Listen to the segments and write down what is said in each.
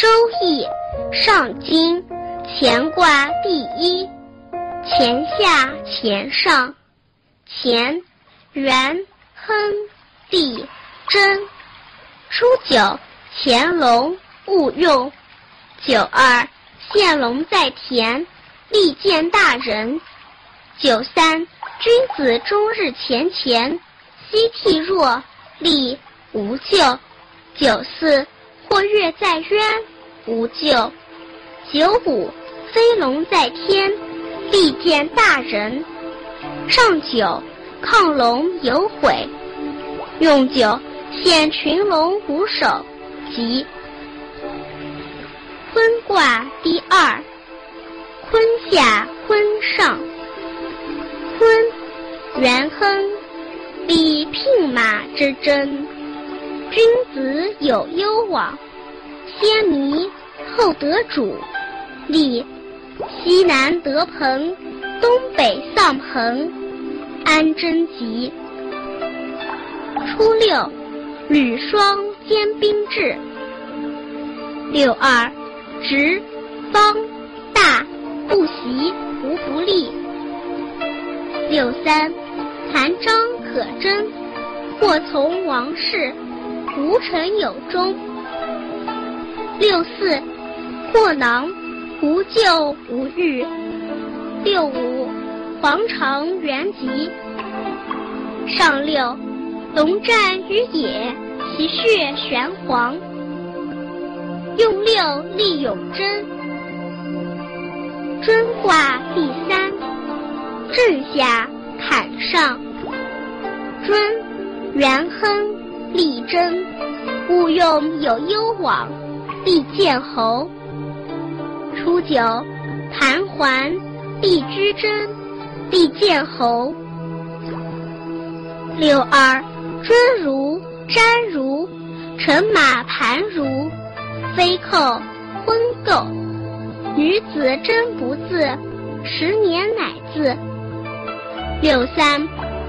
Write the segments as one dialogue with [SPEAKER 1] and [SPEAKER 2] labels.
[SPEAKER 1] 周易》上经乾卦第一，乾下乾上，乾元亨利贞。初九，乾隆勿用。九二，献龙在田，利见大人。九三，君子终日乾乾，夕惕若，利无咎。九四，或跃在渊，无咎。九五，飞龙在天，利见大人。上九，亢龙有悔。用九。现群龙无首，即坤卦第二，坤下坤上。坤，元亨，利牝马之争。君子有攸往，先迷后得主。利，西南得朋，东北丧朋，安贞吉。初六。履霜兼冰至。六二，直，方，大，不习，无不利。六三，残章可贞，或从王室，无臣有终。六四，或囊，无咎无欲。六五，皇城元吉。上六。龙战于野，其血玄黄。用六立永贞。贞卦第三，震下坎上。尊，元亨，利贞。勿用有攸往，利见侯。初九，盘桓，利居贞，利见侯。六二。尊如瞻如，乘马盘如，飞寇婚媾。女子贞不自，十年乃自。六三，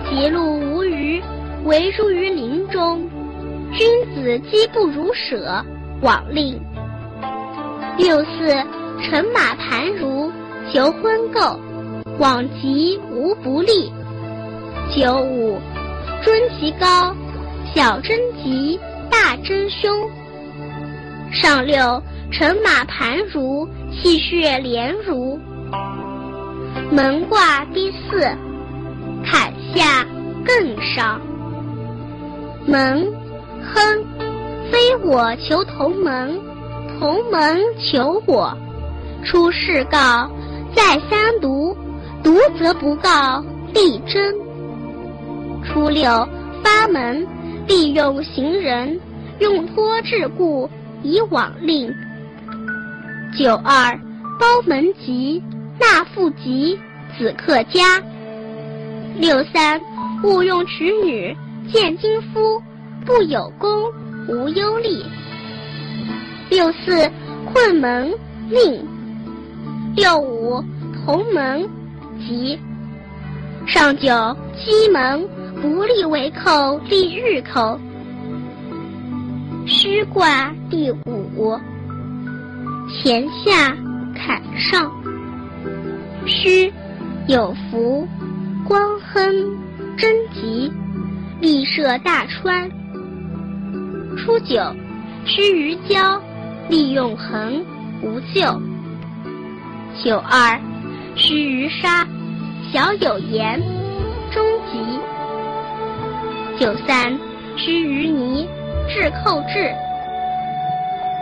[SPEAKER 1] 吉路无余，为入于林中。君子饥不如舍，往令。六四，乘马盘如，求婚媾，往吉无不利。九五。尊其高，小贞吉，大贞凶。上六，乘马盘如，气血连如。门卦第四，坎下艮上。门，亨，非我求同门，同门求我。出世告，再三读，读则不告，必真。初六，发门，利用行人，用托桎故，以往令。九二，包门吉，纳妇吉，子克家。六三，勿用娶女，见金夫，不有功，无忧利。六四，困门，令。六五，同门，吉。上九，西门。不利为寇，利日寇。虚卦第五，乾下坎上。虚，有福，光亨，贞吉，利涉大川。初九，须臾交，利用恒，无咎。九二，须臾杀，小有言，终吉。九三，须臾泥，至寇至。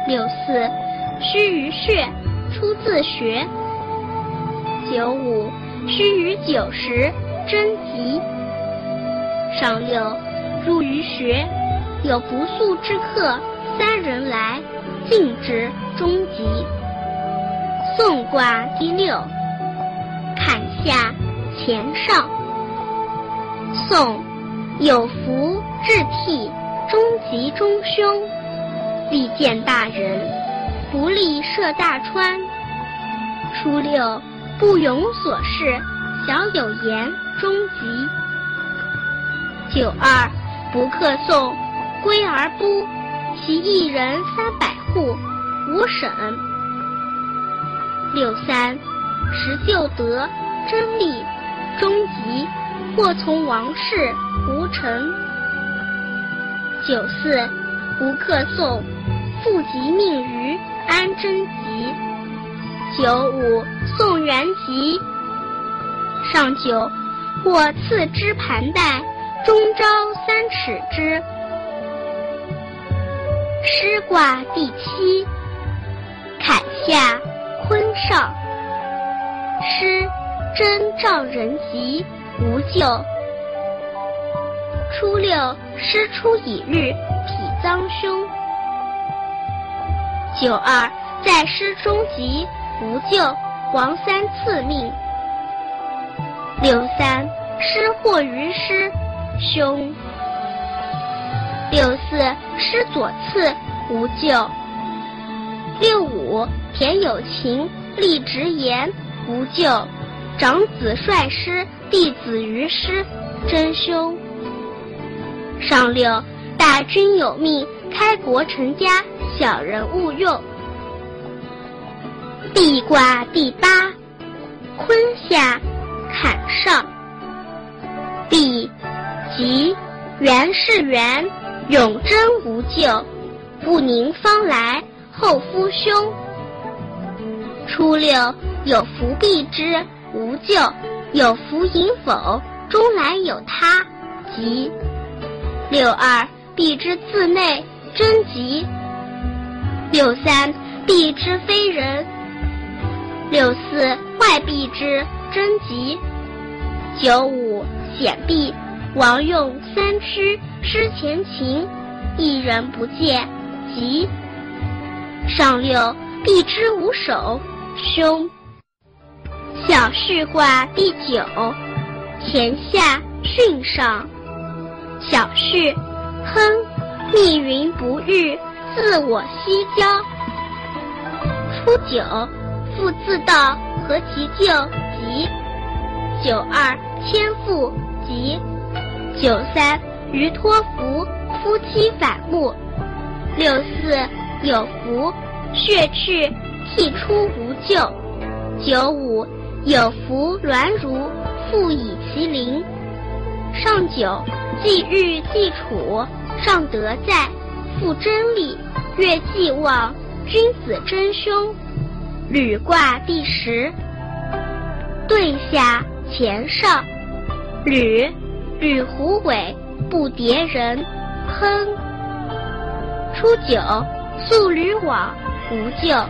[SPEAKER 1] 六四，须臾血，出自学。九五，须臾九十，贞吉。上六，入于穴，有不速之客，三人来，进之，终吉。宋卦第六，坎下乾上。宋。有福至替，终吉终凶。利见大人，不利涉大川。初六，不勇所事，小有言，终吉。九二，不克送，归而不，其一人三百户，无省。六三，时就得真利，终极或从王室无成。九四，吴克颂，复即命于安贞吉。九五，宋元吉。上九，或赐之盘带，中朝三尺之。师卦第七，坎下坤上。师，真兆人吉，无咎。初六，师出乙日，体脏凶。九二，在师中吉，无咎，王三次命。六三，师祸于师，凶。六四，师左次，无咎。六五，田有情，立直言，无咎。长子率师，弟子于师，真凶。上六，大军有命，开国成家，小人勿用。地卦第八，坤下，坎上。地，吉，元是元。永贞无咎，不宁方来，后夫兄。初六有福必之，无咎；有福迎否，终来有他，吉。六二必之自内，贞吉。六三必之非人。六四外必之，贞吉。九五显必。王用三驱失前秦，一人不见，吉。上六必之无首，凶。小事卦第九，乾下巽上。小事，亨，密云不日，自我西郊。初九，复自道，何其咎，吉。九二，千复，吉。九三，余托福，夫妻反目。六四，有福，血赤，涕出无咎。九五，有福，鸾如，复以其邻。上九，既欲既处，上德在，复真立，月既望，君子真凶。履卦第十，对下乾上，履。履虎尾，不迭人，亨。初九，宿吕往，无咎。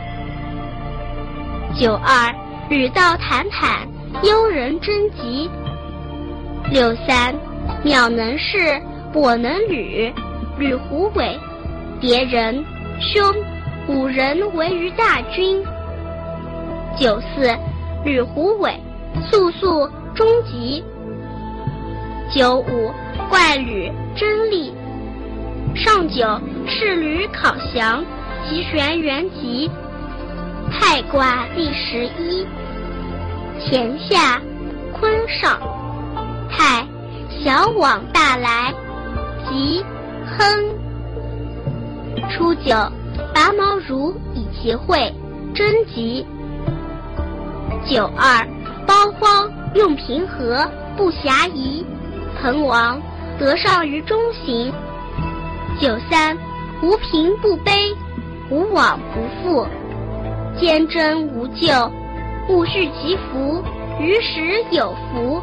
[SPEAKER 1] 九二，吕道坦坦，幽人贞吉。六三，鸟能事，跛能履，履虎尾，迭人，凶。五人为于大军。九四，履虎尾，速速终吉。九五，怪履真利。上九，是履考祥，吉玄元吉。太卦第十一，乾下，坤上。太，小往大来，吉，亨。初九，拔毛如以其会，真吉。九二，包荒用平和，不暇疑。彭王得上于中行。九三，无贫不卑，无往不复，坚贞无咎，勿恤其福，于时有福。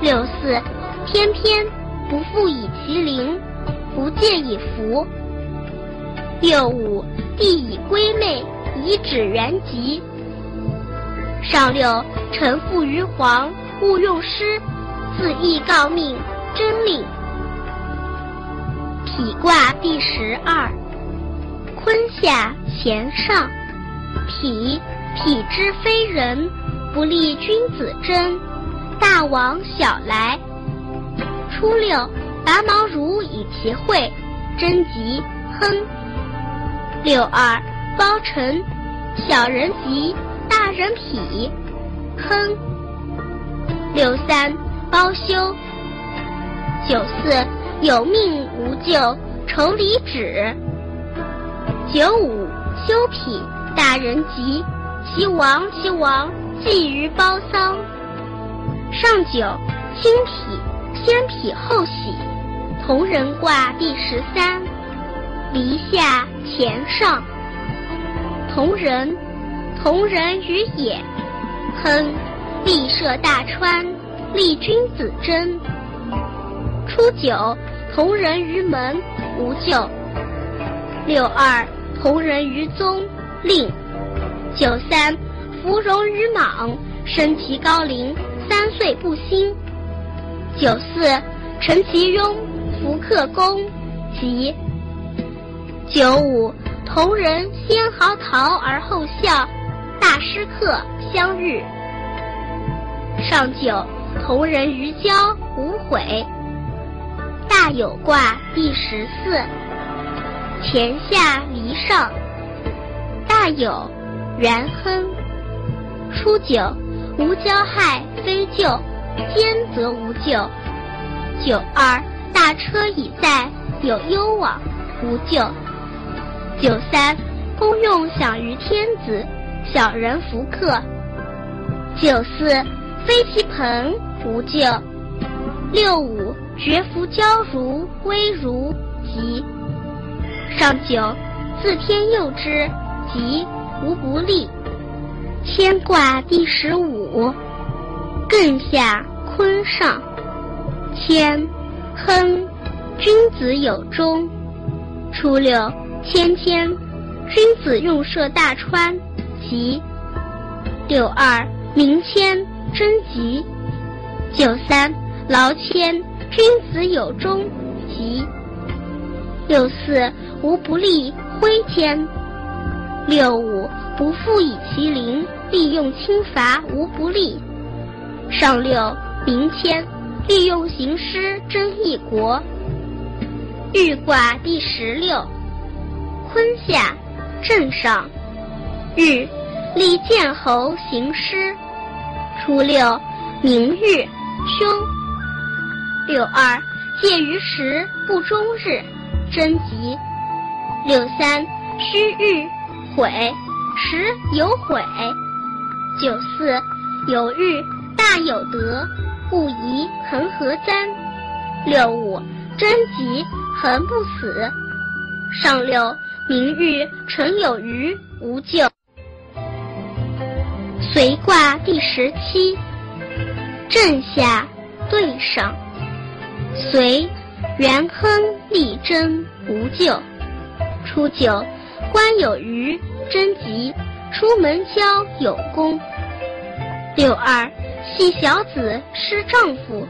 [SPEAKER 1] 六四，偏偏不复以其邻，不见以福。六五，地以归妹，以指元吉。上六，臣附于皇，勿用师。自意告命，真令。体卦第十二，坤下乾上。体，体之非人，不利君子贞。大往小来。初六，拔毛如以其会，贞吉，亨。六二，包臣，小人吉，大人匹，亨。六三。包修。九四有命无咎，愁离止。九五休脾，大人吉。其王其王，祭于包丧。上九清脾，先脾后喜。同人卦第十三，离下乾上。同人，同人于也。亨，立涉大川，立君子贞。初九，同人于门，无咎。六二，同人于宗，令。九三，芙蓉于莽，身其高龄，三岁不兴。九四，陈其庸，福克公，吉。九五，同人先嚎啕而后笑，大师客相遇。上九，同人于交，无悔。大有卦第十四，乾下离上。大有。元亨，初九，无交害，非咎；兼则无咎。九二，大车已在，有攸往，无咎。九三，公用享于天子，小人弗克。九四，非其朋，无咎。六五，绝服交如，微如，吉。上九，自天佑之，吉。无不利。牵卦第十五，艮下坤上。谦，亨，君子有终。初六，谦谦，君子用涉大川，吉。六二，明谦，贞吉。九三，劳谦，君子有忠，吉。六四，无不利，挥谦。六五不复以其邻，利用轻伐无不利。上六明谦，利用行师争一国。豫卦第十六，坤下震上。豫，立建侯行师。初六明日凶。六二介于时不终日，贞吉。六三虚遇。悔，时有悔。九四，有日，大有德，不宜恒河簪。六五，贞吉，恒不死。上六，明日，辰有余，无咎。随卦第十七，震下对上。随，元亨利贞，无咎。初九。官有余，贞吉；出门交有功。六二，系小子失丈夫。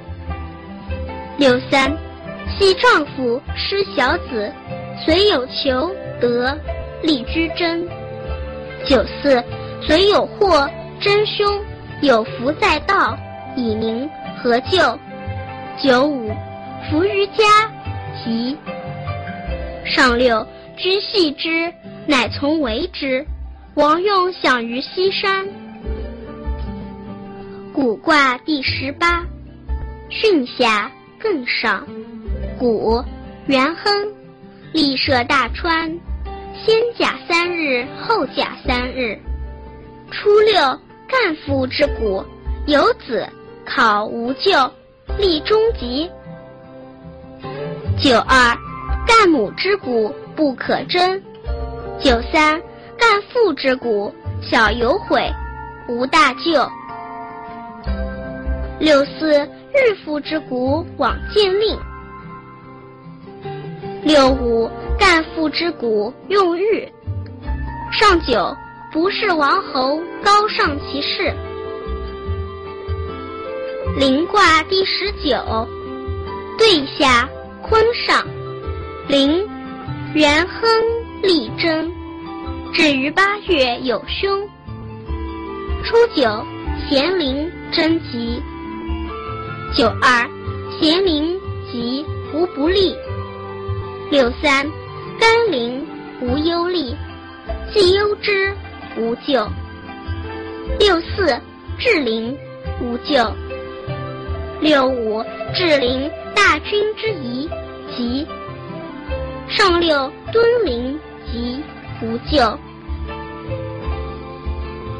[SPEAKER 1] 六三，系丈夫失小子，虽有求得，利之贞。九四，虽有祸真凶，有福在道，以明何咎？九五，福于家，吉。上六，居系之。乃从为之，王用享于西山。古卦第十八，巽下艮上。古，元亨，立涉大川。先甲三日，后甲三日。初六，干父之谷，有子，考无咎，立中吉。九二，干母之谷，不可争。九三，干父之谷，小有悔，无大咎。六四，日父之谷，往见令。六五，干父之谷，用玉。上九，不是王侯，高尚其事。临卦第十九，对下坤上，临，元亨。利贞，至于八月有凶。初九，咸灵贞吉。九二，咸灵吉，无不利。六三，甘霖无忧利，既忧之，无咎。六四，至灵无咎。六五，至灵大军之宜，吉。上六，敦临。吉，无咎。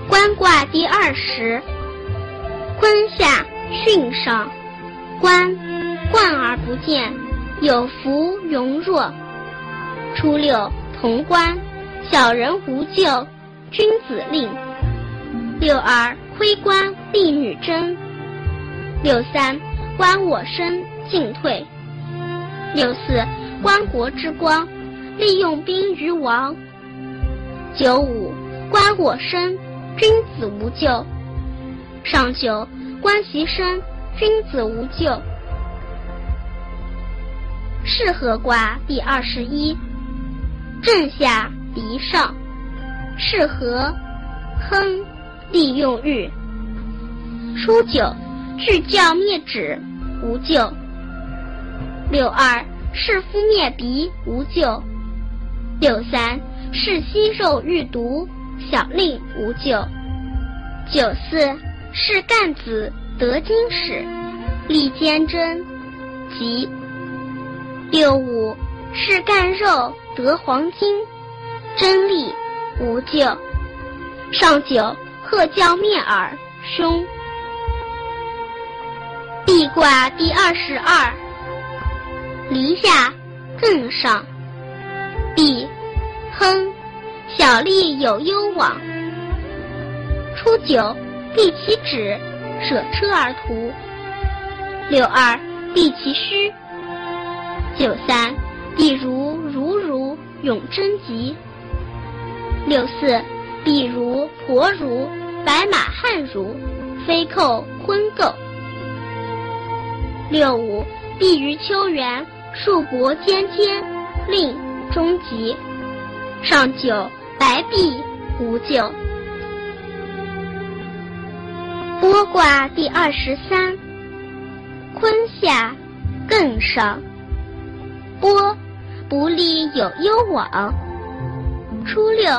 [SPEAKER 1] 官卦第二十，坤下巽上，官，冠而不见，有福荣若。初六，潼关，小人无咎，君子令。六二，亏官，利女贞。六三，观我身，进退。六四，观国之光，利用兵于王。九五，观我身。君子无咎。上九，观其身，君子无咎。是合卦第二十一，震下离上，是合，亨，利用日。初九，至教灭止，无咎。六二，是夫灭鼻，无咎。六三，是息肉欲毒。小令无咎。九四是干子得金使，立坚贞，吉。六五是干肉得黄金，真利无咎。上九鹤叫灭耳，凶。地卦第二十二，离下艮上，地，亨。小利有攸往。初九，避其趾，舍车而图。六二，避其虚。九三，必如如如，永贞吉。六四，必如婆如，白马汉如，飞寇婚媾。六五，必于丘园，树帛尖尖，令终吉。上九。白璧无咎。剥卦第二十三，坤下艮上，剥，不利有攸往。初六，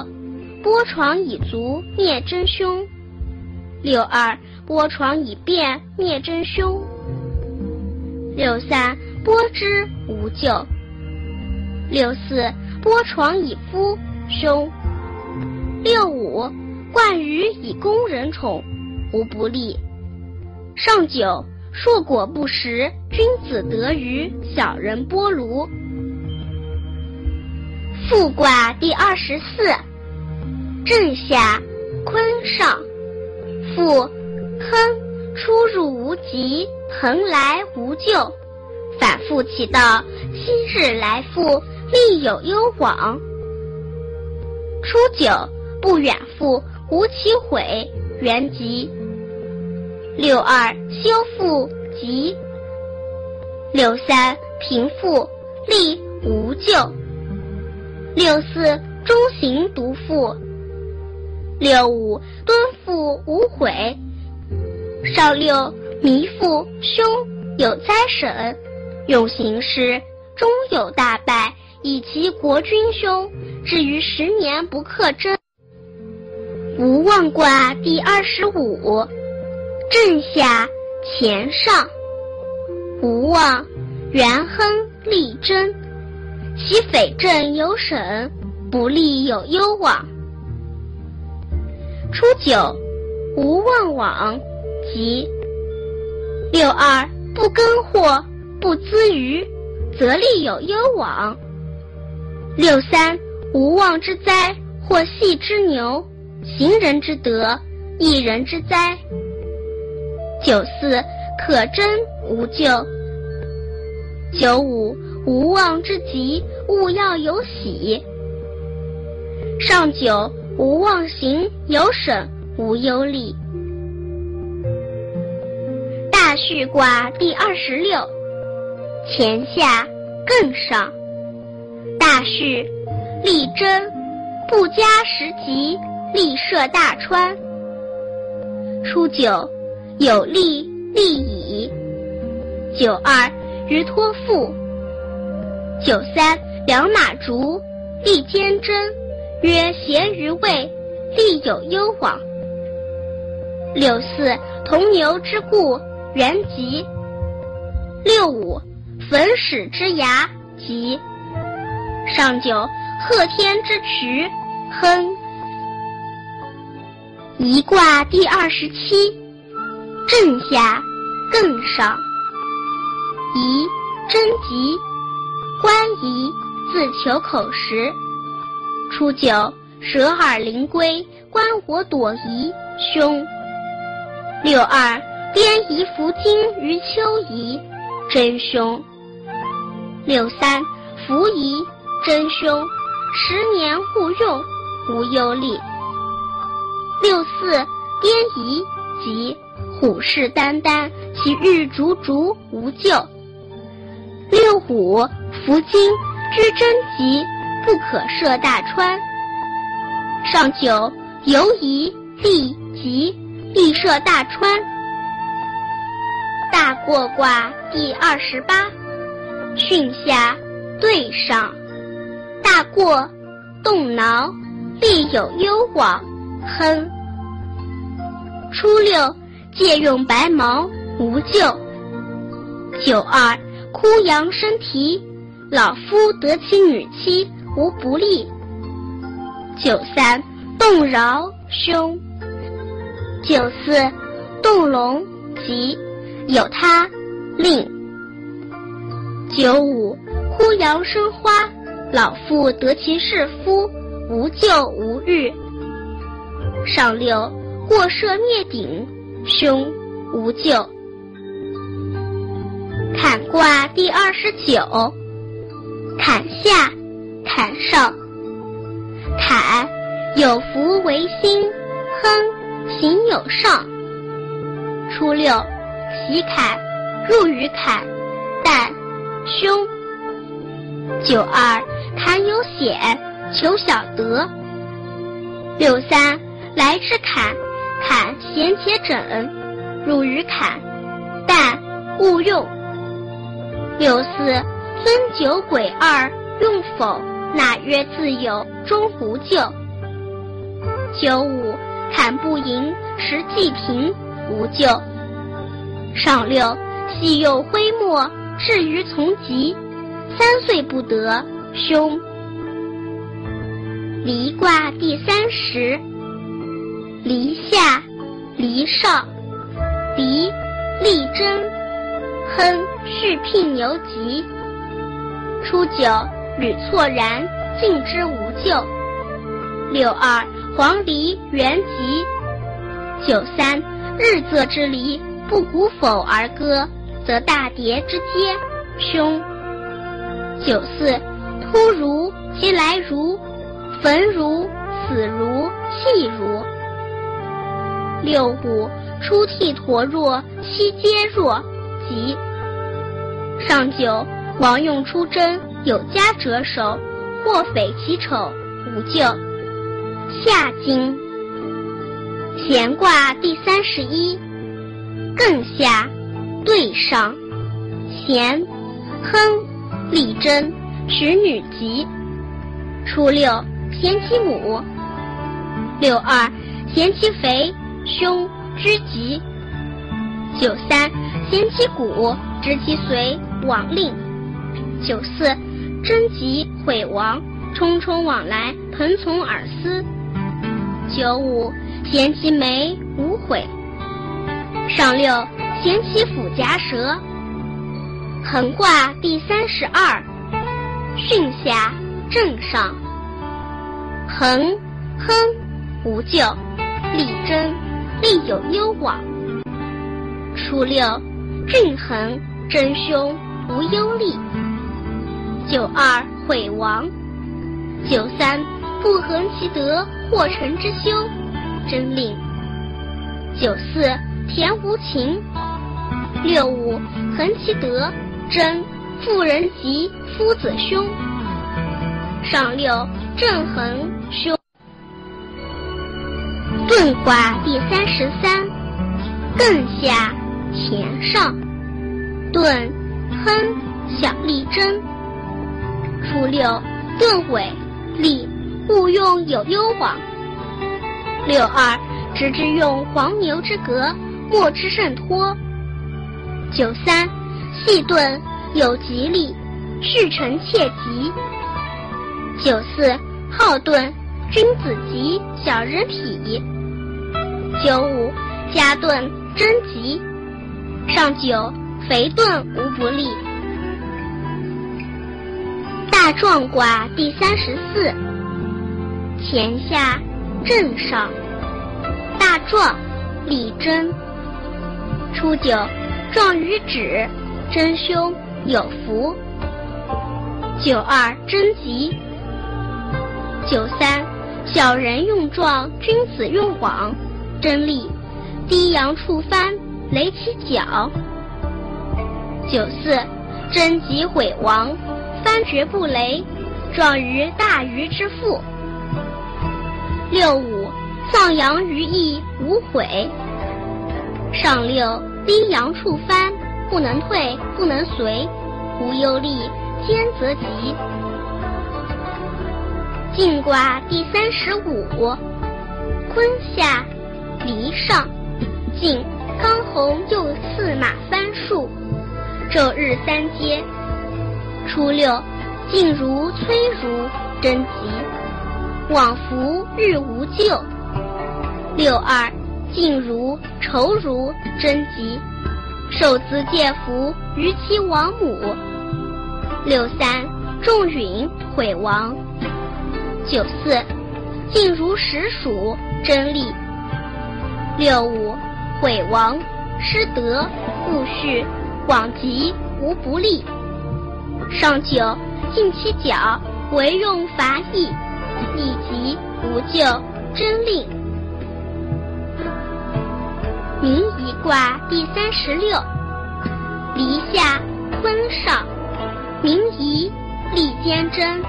[SPEAKER 1] 剥床以足灭真凶。六二，剥床以便灭真凶。六三，剥之无咎。六四，剥床以夫凶。六五，冠于以攻人宠，无不利。上九，硕果不食，君子得鱼，小人剥庐。复卦第二十四，震下，坤上，复，亨，出入无疾，蓬莱无咎。反复其道，七日来复，利有攸往。初九。不远复，无其悔，原吉。六二修复吉。六三平复，利无咎。六四中行独复。六五敦复无悔。少六弥复凶，有灾审，用行师，终有大败，以其国君凶，至于十年不克真。无妄卦第二十五，震下乾上，无妄，元亨利贞，其匪震有审，不利有攸往。初九，无妄往，吉。六二不耕获，不资于，则利有攸往。六三无妄之灾，或系之牛。行人之德，一人之灾。九四可贞无咎。九五无妄之吉，勿要有喜。上九无妄行有审，无忧虑。大序卦第二十六，乾下艮上。大序，利贞，不加时吉。利涉大川。初九，有利利矣。九二，于托付。九三，良马逐，利坚贞，曰贤于位，利有攸往。六四，同牛之故，原吉。六五，焚始之牙，吉。上九，贺天之渠，亨。一卦第二十七，震下，艮上。宜贞吉，官宜自求口实。初九，蛇耳灵龟，官火躲颐，凶。六二，颠夷伏金于秋夷，真凶。六三，伏夷，真凶。十年勿用，无忧虑。六四，颠夷，吉，虎视眈眈，其日逐逐，无咎。六五，伏金，居贞吉，不可涉大川。上九，犹疑，利吉，必涉大川。大过卦第二十八，巽下，兑上。大过，动挠，必有攸往，亨。初六，借用白毛，无咎。九二。枯阳生啼，老夫得其女妻，无不利。九三，动饶，凶。九四，动龙，吉，有他，令。九五，枯杨生花，老妇得其士夫，无咎无日。上六，过射灭顶，凶，无咎。坎卦第二十九，坎下，坎上。坎，有福为心，亨，行有上。初六，喜坎，入于坎，旦，凶。九二，坎有险，求小得。六三，来之坎，坎咸且枕，入于坎，旦，勿用。六四，尊九鬼二，用否？纳曰自有，终无咎。九五，坎不盈，时既平，无咎。上六，细幼灰末，至于从吉，三岁不得，凶。离卦第三十，离下，离上，离，利贞。亨，续聘牛吉。初九，履错然，尽之无咎。六二，黄鹂元吉。九三，日昃之离，不鼓否而歌，则大蝶之嗟，凶。九四，突如其来如，焚如死如弃如。六五，出涕沱若，悉皆若。吉。上九，王用出征，有家者守，或匪其丑，无咎。下经，乾卦第三十一，艮下，兑上，乾，亨，利贞，使女吉。初六，贤其母。六二，贤其肥，凶，居吉。九三，贤其谷，知其随，往令。九四，贞吉，毁亡，匆匆往来，朋从尔思。九五，贤其眉，无悔。上六，贤其腹夹舌。横卦第三十二，巽下，震上。横，亨，无咎。利贞，利有攸往。初六，巽横，真凶，无忧虑。九二，毁亡。九三，不恒其德，或臣之修，真令。九四，田无情。六五，恒其德，真，妇人吉，夫子凶。上六，震横，凶。遁卦第三十三，艮下。田上，遁，亨，小利贞。初六，遁尾，利，勿用有攸往。六二，直之用黄牛之革，莫之甚托。九三，细遁，有吉利，续成切吉。九四，好遁，君子吉，小人痞。九五，加盾贞吉。上九，肥盾无不利。大壮卦第三十四。乾下，震上。大壮，利贞。初九，壮于止，真凶，有福。九二，贞吉。九三，小人用壮，君子用往，真利。低阳触翻，雷其角。九四，贞吉毁亡，翻绝不雷，壮于大鱼之腹。六五，丧阳于翼，无悔。上六，低阳触翻，不能退，不能随，无忧虑，坚则吉。晋卦第三十五，坤下，离上，晋，刚侯右驷马翻树，昼日三阶。初六，静如崔如，贞吉，往复日无咎。六二，静如仇如，贞吉，受资介福于其王母。六三，仲允毁亡。九四，静如实属，真利。六五，毁亡，失德，勿续，往吉，无不利。上九，进其角，为用伐役，利及，无咎，真令。明夷卦第三十六。离下，坤上，明夷，利坚贞。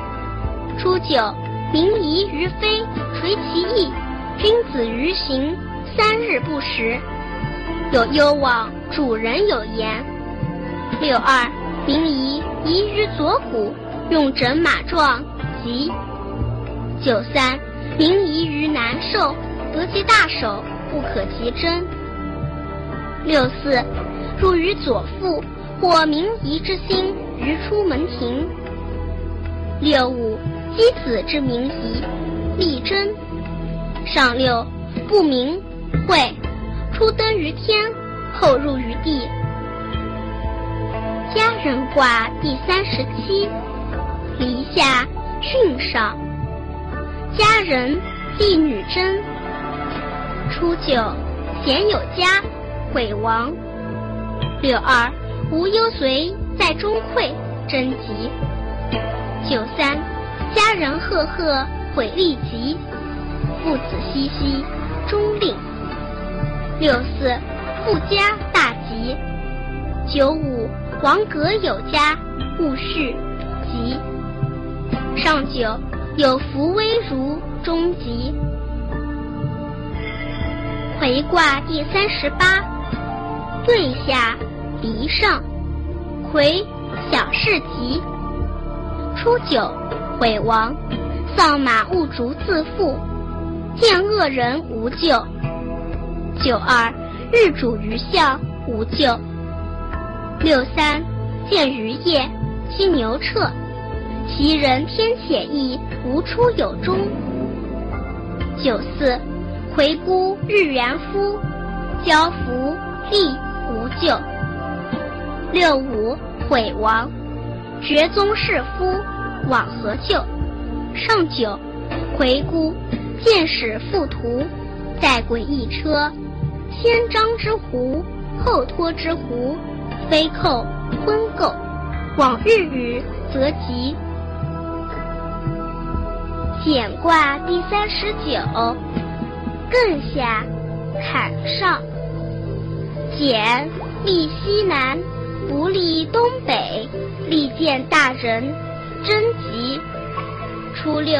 [SPEAKER 1] 初九。明夷于飞，垂其翼；君子于行，三日不食。有攸往，主人有言。六二，民夷夷于左谷，用整马壮，吉。九三，民夷于南受，得其大手，不可及真。六四，入于左腹，或明夷之心于出门庭。六五。箕子之名仪，力贞。上六，不明会，初登于天，后入于地。家人卦第三十七，离下巽上。家人，地女贞。初九，贤有家，毁亡。六二，无忧随，在中馈，贞吉。九三。家人赫赫，毁利吉；父子熙熙，终令。六四，富家大吉。九五，王阁有家，勿事，吉。上九，有福威如，中吉。回卦第三十八，兑下，离上，回，小事吉。初九。毁亡，丧马勿逐自负，见恶人无咎。九二，日主于相无咎。六三，见于夜，其牛彻，其人天且意，无出有终。九四，回孤日元夫，交福利无咎。六五，毁亡，绝宗室夫。往何咎？上九，回顾，见使复图，再轨一车，先张之狐，后托之狐，飞寇昏垢，往日语则吉。简卦第三十九，艮下，坎上。简，利西南，不利东北，利见大人。贞吉，初六，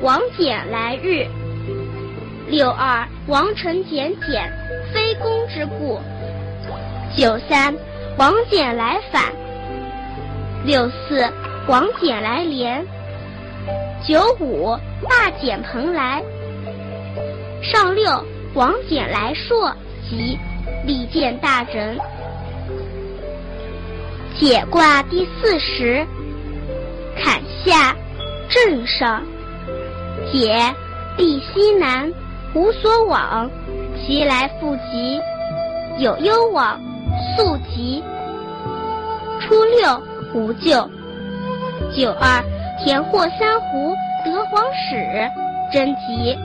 [SPEAKER 1] 王翦来日。六二，王臣简简，非公之故。九三，王翦来反。六四，王翦来连。九五，大简蓬莱。上六，王翦来朔，吉，利见大人。解卦第四十。坎下，震上，解，避西南，无所往，其来复急。有攸往，素疾。初六，无咎。九二，田获三湖，得黄矢，贞吉。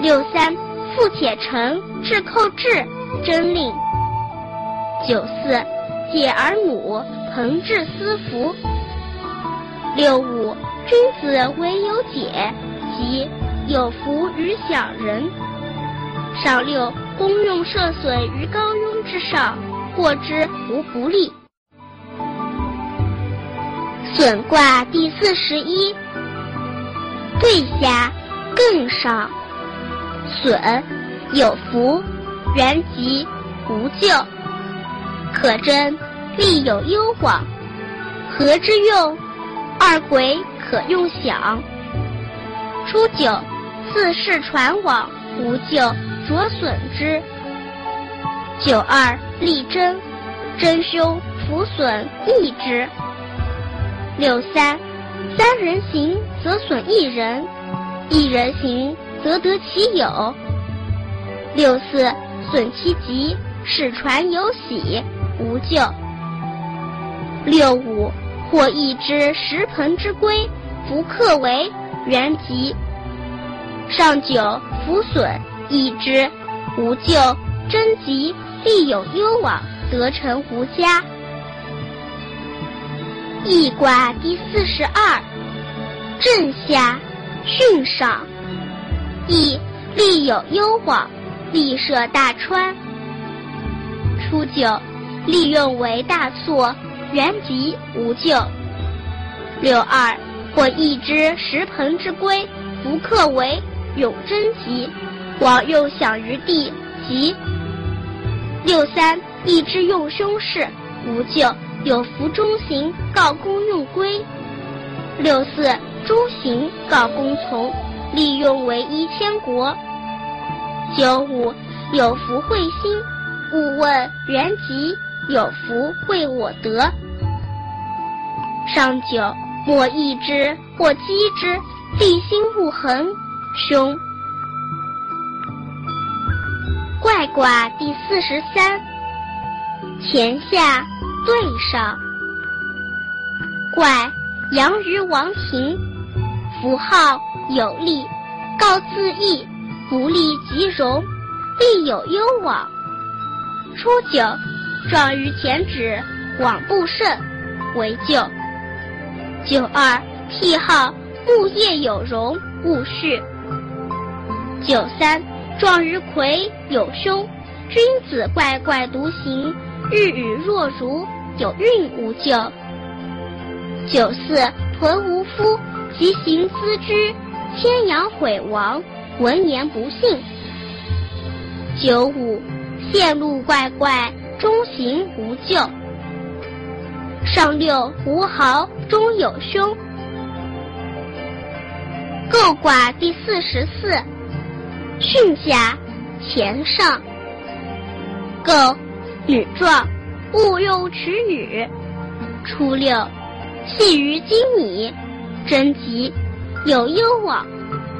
[SPEAKER 1] 六三，复铁城，至寇至，贞令。九四，解而母，朋至私服。六五，君子唯有解，即有福于小人。上六，公用涉损于高庸之上，过之无不利。损卦第四十一，对下更上。损，有福，元吉，无咎。可贞，利有攸往。何之用？二鬼可用享。初九，四世传往，无咎。着损之。九二利贞，贞凶福损益之。六三，三人行则损一人，一人行则得其友。六四损其吉，使传有喜，无咎。六五或一之食盆之龟，弗克为原吉。上九福损。已之，无咎，贞吉，利有攸往，得成无家。易卦第四十二，震下，巽上。易，利有攸往，利涉大川。初九，利用为大错，原吉，无咎。六二，或一之食盆之龟，不克为永贞吉。往又享于地，吉。六三，一之用凶事，无咎，有福中行，告公用归。六四，诸行告公从，利用为一天国。九五，有福会心，勿问原吉，有福会我德。上九，莫益之或击之，地心勿恒，凶。怪卦第四十三，乾下对上。怪，阳于王庭，符号有利，告自义，不利即荣，必有攸往。初九，状于前趾，往不胜，为咎。九二，替号木叶有容，勿恤。九三。壮于葵有凶，君子怪怪独行，日语若如，有孕无咎。九四屯无夫，其行思之，牵羊毁亡，闻言不信。九五线路怪怪，中行无咎。上六无毫，中有凶。构卦第四十四。训下，前上。构，女壮，勿用娶女。初六，系于金米，贞吉，有攸往，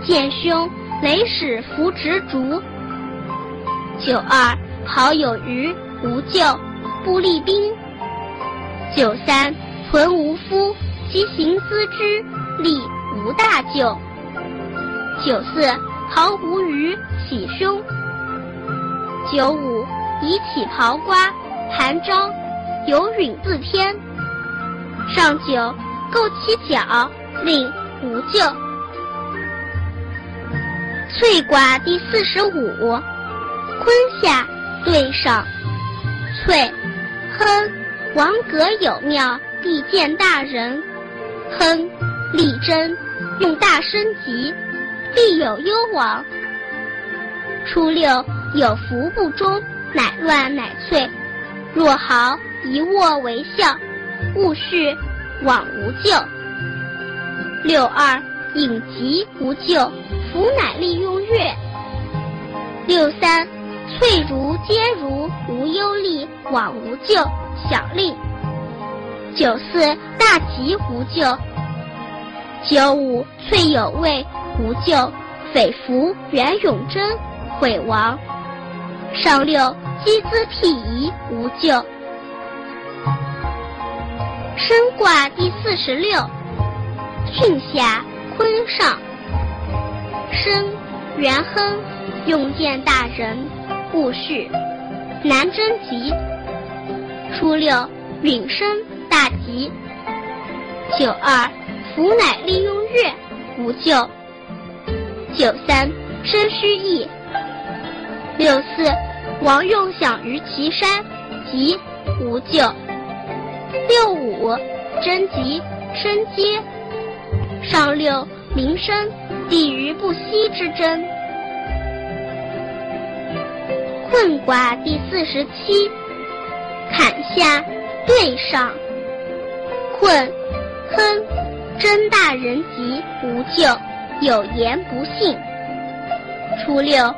[SPEAKER 1] 见凶，雷使扶直竹。九二，好有余，无咎，不利兵。九三，屯无夫，其行思之，利无大咎。九四。毫无余，喜凶。九五，以起刨瓜，盘章，有允自天。上九，构其角，令无咎。翠卦第四十五，坤下对上。翠，亨，王阁有庙，必见大人。亨，立贞，用大升级。必有攸往。初六有福不中，乃乱乃脆。若毫一握为笑，勿恤，往无咎。六二隐疾无咎，福乃利用月。六三翠如皆如，无忧利，往无咎，小利。九四大吉无咎。九五翠有味。无咎，匪服袁永贞毁亡。上六积资辟夷无咎。升卦第四十六，巽下坤上。升，元亨，用见大人，戊戌，南征吉。初六，允生，大吉。九二，福乃利用月，无咎。九三，申虚意。六四，王用享于岐山，吉，无咎。六五，贞吉，生阶。上六，民生，地于不息之争。困卦第四十七，坎下兑上。困，亨，真大人吉，无咎，有言不信。初六。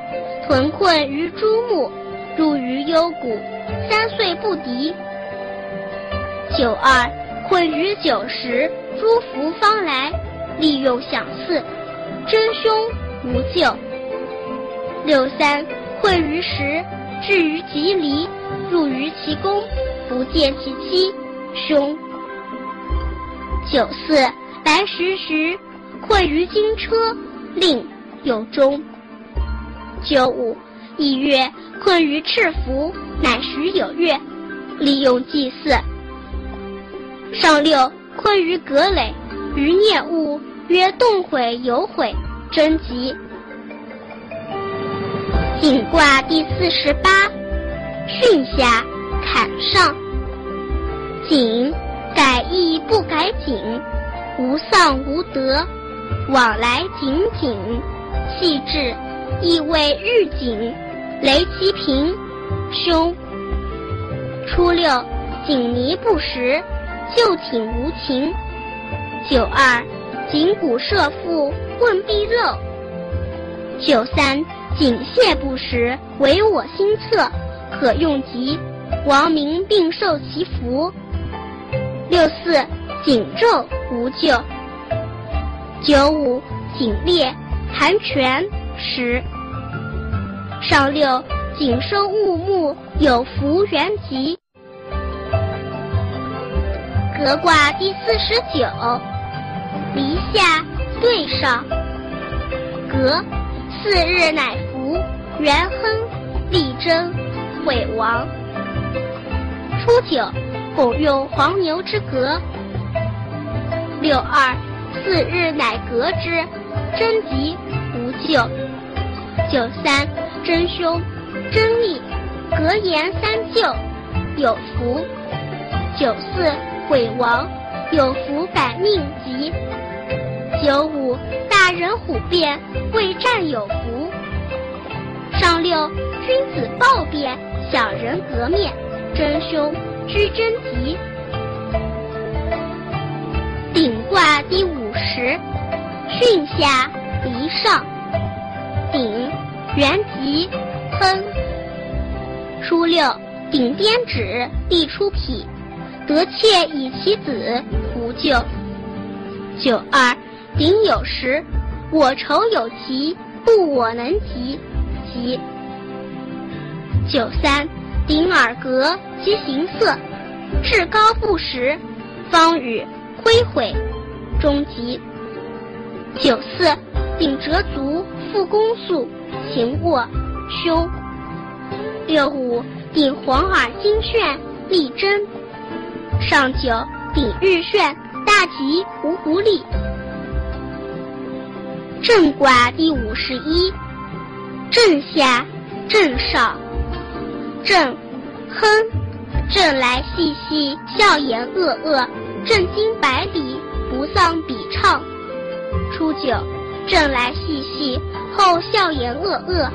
[SPEAKER 1] 屯困于诸木，入于幽谷，三岁不敌。九二，困于九时，诸福方来，利用享祀，真凶无咎。六三，困于时，至于吉离，入于其宫，不见其妻，凶。九四，白石时，困于金车，令有终。九五，一月困于赤符，乃许有月，利用祭祀。上六，困于葛垒，于孽物，曰动毁有毁，贞吉。景卦第四十八，巽下坎上。景，改易不改景，无丧无得，往来井井，气质。意为日井，雷其平，凶。初六，井泥不食，旧井无情。九二，井谷射父，问必漏。九三，景谢不食，唯我心恻，可用吉，王民并受其福。六四，井昼无咎。九五，景烈，寒泉。十上六，井收物木，有福元吉。革卦第四十九，离下兑上。革，四日乃福，元亨，利贞，毁亡。初九，拱用黄牛之革。六二，四日乃革之，贞吉。无咎。九三，真凶，真利，格言三救，有福。九四，鬼王，有福改命吉。九五，大人虎变，未战有福。上六，君子暴变，小人革面，真凶，居真吉。卦第五十，巽下。离上，鼎，元吉，亨。初六，鼎颠止，地出匹，得妾以其子，无咎。九二，鼎有时，我仇有疾，不我能及，吉。九三，鼎耳革，其形色，至高不实，方与，恢毁，终吉。九四。顶折足，复弓速，行卧，凶。六五，顶黄耳金旋，利贞。上九，顶日旋，大吉，无不利。震卦第五十一，震下，震上，震，亨，震来细细，笑言恶恶，震惊百里，不丧比畅。初九。正来细细，后笑颜恶恶，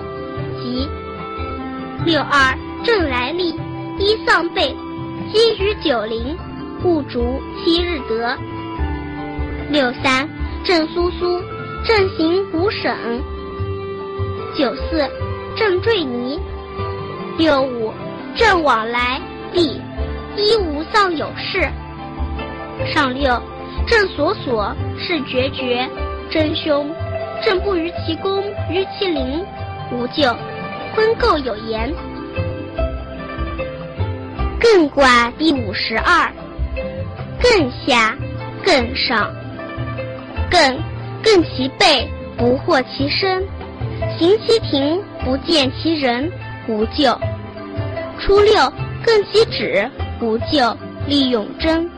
[SPEAKER 1] 即六二正来立，一丧备，积于九龄，不足七日得。六三正苏苏，正行五省。九四正坠泥。六五正往来立，一无丧有事。上六正所所是决绝。真凶，正不于其功，于其邻，无咎。婚媾有言。艮卦第五十二。艮下，艮上。艮，艮其背，不获其身；行其庭，不见其人，无咎。初六，艮其趾，无咎。立永贞。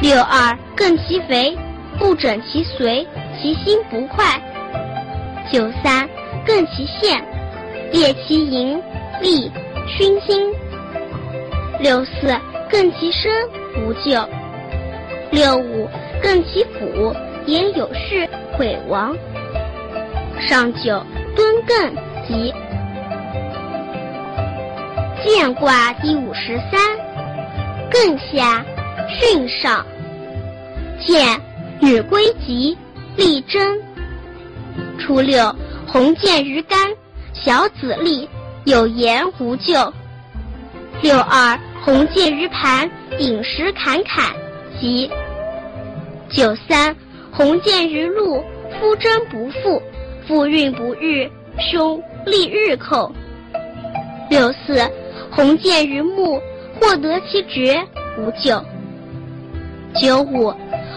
[SPEAKER 1] 六二，更其肥，不整其随，其心不快。九三，更其线，列其营，利，熏心。六四，更其身，无咎。六五，更其府，言有事，毁亡。上九，敦艮，吉。见卦第五十三。艮下，巽上。见，女归吉，利贞。初六，鸿渐于干，小子立，有言无咎。六二，鸿渐于盘，饮食侃侃，吉。九三，鸿渐于禄，夫贞不复，夫运不遇，凶，利日寇。六四，鸿渐于木。获得其爵，无咎。九五，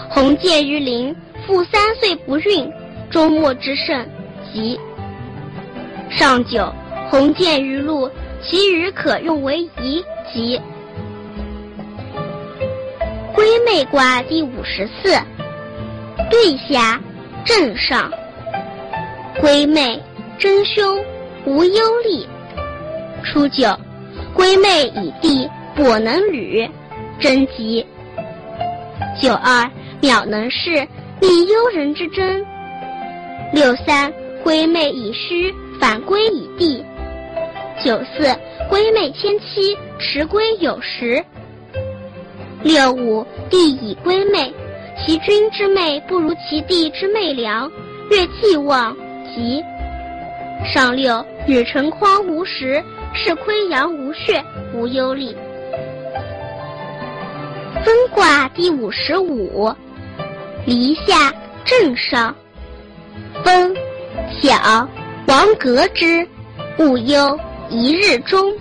[SPEAKER 1] 鸿渐于林，复三岁不孕，周末之盛，吉。上九，鸿渐于陆，其余可用为宜，吉。归妹卦第五十四。对下，正上。归妹，真凶，无忧虑。初九，归妹以地。我能履，贞吉。九二，杳能事，利幽人之贞。六三，归妹以虚，反归以地。九四，归妹天妻，持归有时。六五，弟以归妹，其君之妹不如其弟之妹良，月既望，吉。上六，女成筐无实，是亏阳无血，无忧虑。分卦第五十五，离下正上。分，小，王革之，勿忧，一日中。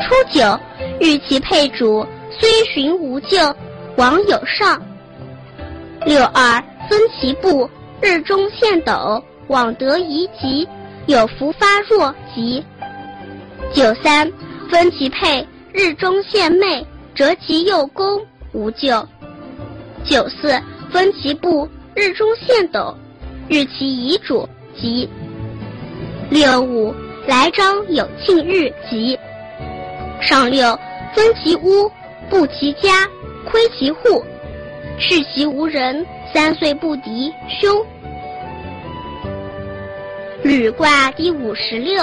[SPEAKER 1] 初九，遇其配主，虽寻无咎，王有上。六二，分其部，日中现斗，往得宜吉，有福发若吉。九三，分其配，日中现昧。折其右弓，无咎。九四，分其部，日中现斗，日其遗主，吉。六五，来章有庆日，吉。上六，分其屋，布其家，窥其户，视其无人，三岁不敌，凶。履卦第五十六。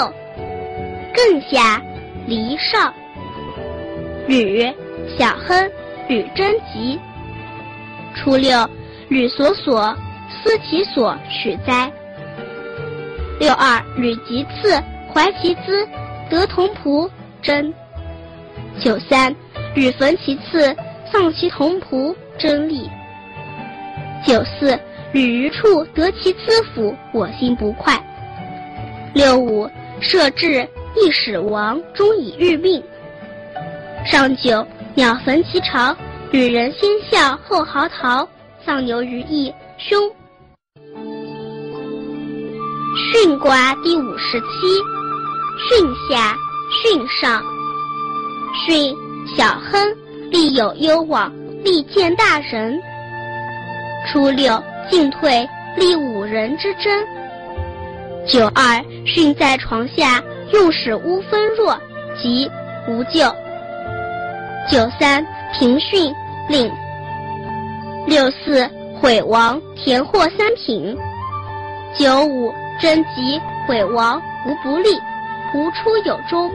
[SPEAKER 1] 艮下，离上。履。小亨，履贞吉。初六，履所所，思其所，取哉。六二，履吉次，怀其资，得同仆，贞。九三，履焚其次，丧其同仆，贞利。九四，履于处，得其资府，我心不快。六五，设置，易使亡，终以欲命。上九。鸟焚其巢，旅人先笑后嚎啕，丧牛于邑，凶。巽卦第五十七，巽下，巽上。巽，小亨，利有攸往，利见大人。初六，进退，利五人之争。九二，巽在床下，用使乌分弱，吉，无咎。九三平训令。六四毁亡田获三品。九五贞吉毁亡无不利，无出有终。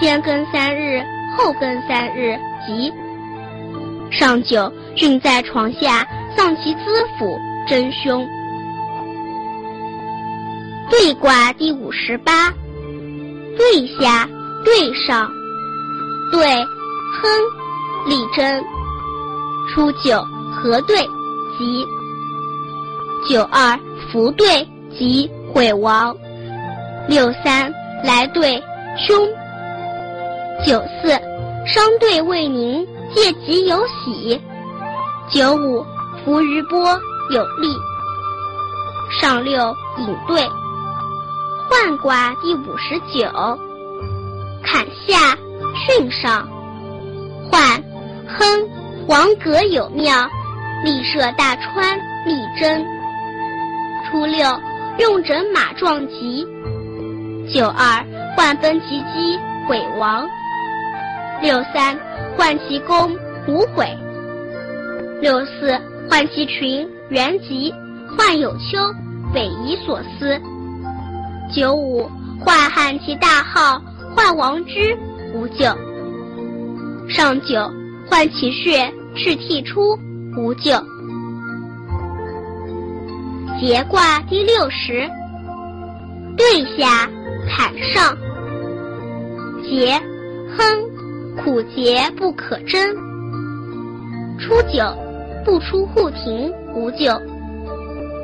[SPEAKER 1] 先更三日，后更三日，吉。上九运在床下，丧其资府，真凶。对卦第五十八。对下，对上，对。亨，利贞。初九，合对，吉。九二福对即毁亡。六三来对凶。九四商队未宁，借吉有喜。九五伏于波有利。上六引对。涣卦第五十九。坎下巽上。涣，亨，王阁有庙，立设大川，立贞。初六用整马壮吉。九二涣奔其机，毁亡。六三涣其弓，无悔。六四涣其群，元吉，涣有丘，匪夷所思。九五涣汉其大号，涣王之，无咎。上九涣其血，赤涕出，无咎。节卦第六十。对下。坎上，节，亨，苦节不可贞。初九，不出户庭，无咎。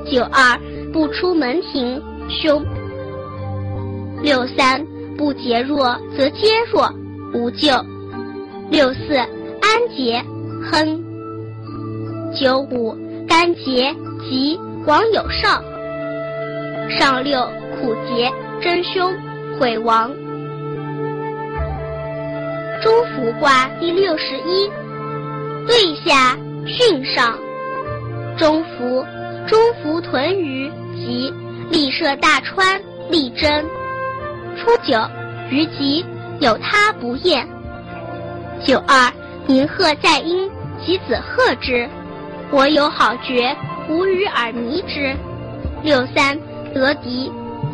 [SPEAKER 1] 九二，不出门庭，凶。六三，不节弱则皆弱，无咎。六四，安节，亨。九五，干节，吉，王有少。上六，苦节。真凶，毁亡。中孚卦第六十一，对下巽上。中孚，中孚屯于吉，立设大川，立贞。初九，于吉，有他不厌。九二，鸣鹤在阴，其子贺之。我有好觉，无与尔迷之。六三，得敌。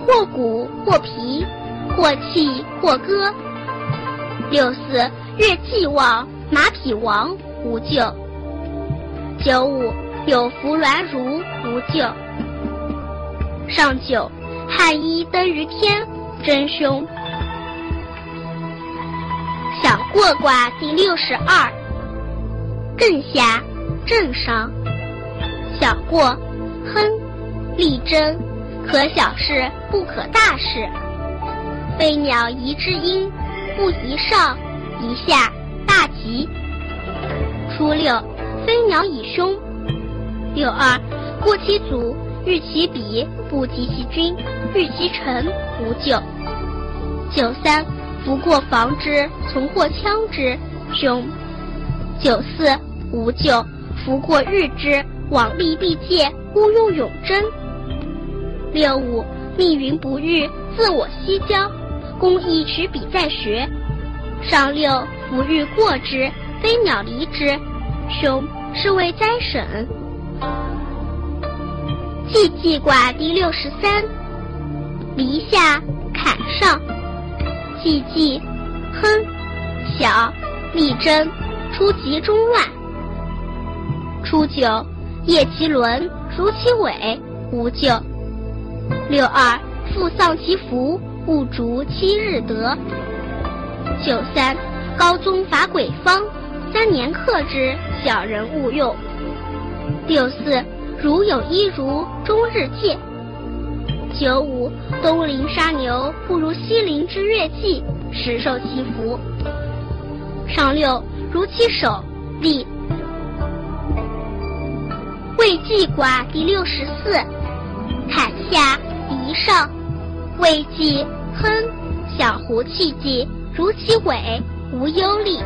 [SPEAKER 1] 或骨或皮，或气或歌。六四月既旺，马匹亡，无咎。九五有服鸾如，无咎。上九汉一登于天，真凶。小过卦第六十二。艮下震上。小过，亨，力争。可小事，不可大事。飞鸟宜之阴，不宜上，宜下，大吉。初六，飞鸟以凶。六二，过其祖，遇其彼，不及其君，遇其臣，无咎。九三，拂过防之，从或羌之，凶。九四，无咎。拂过日之，往利必戒，勿用永贞。六五，密云不遇，自我西郊，公亦取彼在学。上六，不遇过之，飞鸟离之，凶，是谓灾省。季季卦第六十三。离下坎上。季季，亨，小，利贞，初吉中乱。初九，夜其轮，如其尾，无咎。六二，复丧其福，勿逐七日得。九三，高宗伐鬼方，三年克之，小人勿用。六四，如有一如，终日戒。九五，东邻杀牛，不如西邻之月季，实受其福。上六，如其首，立。未济卦第六十四。坎下离上，未济亨，小狐气机，如其尾，无忧虑。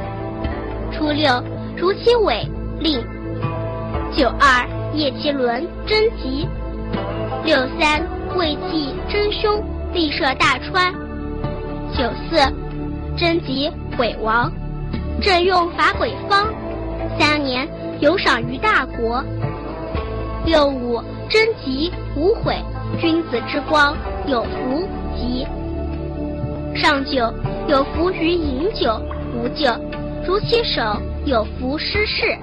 [SPEAKER 1] 初六，如其尾，令。九二，夜其轮，贞吉。六三，未济真凶，立设大川。九四，贞吉毁亡，朕用伐鬼方，三年有赏于大国。六五。贞吉无悔，君子之光有福吉。上九有福于饮酒，无咎，如其手有福失事。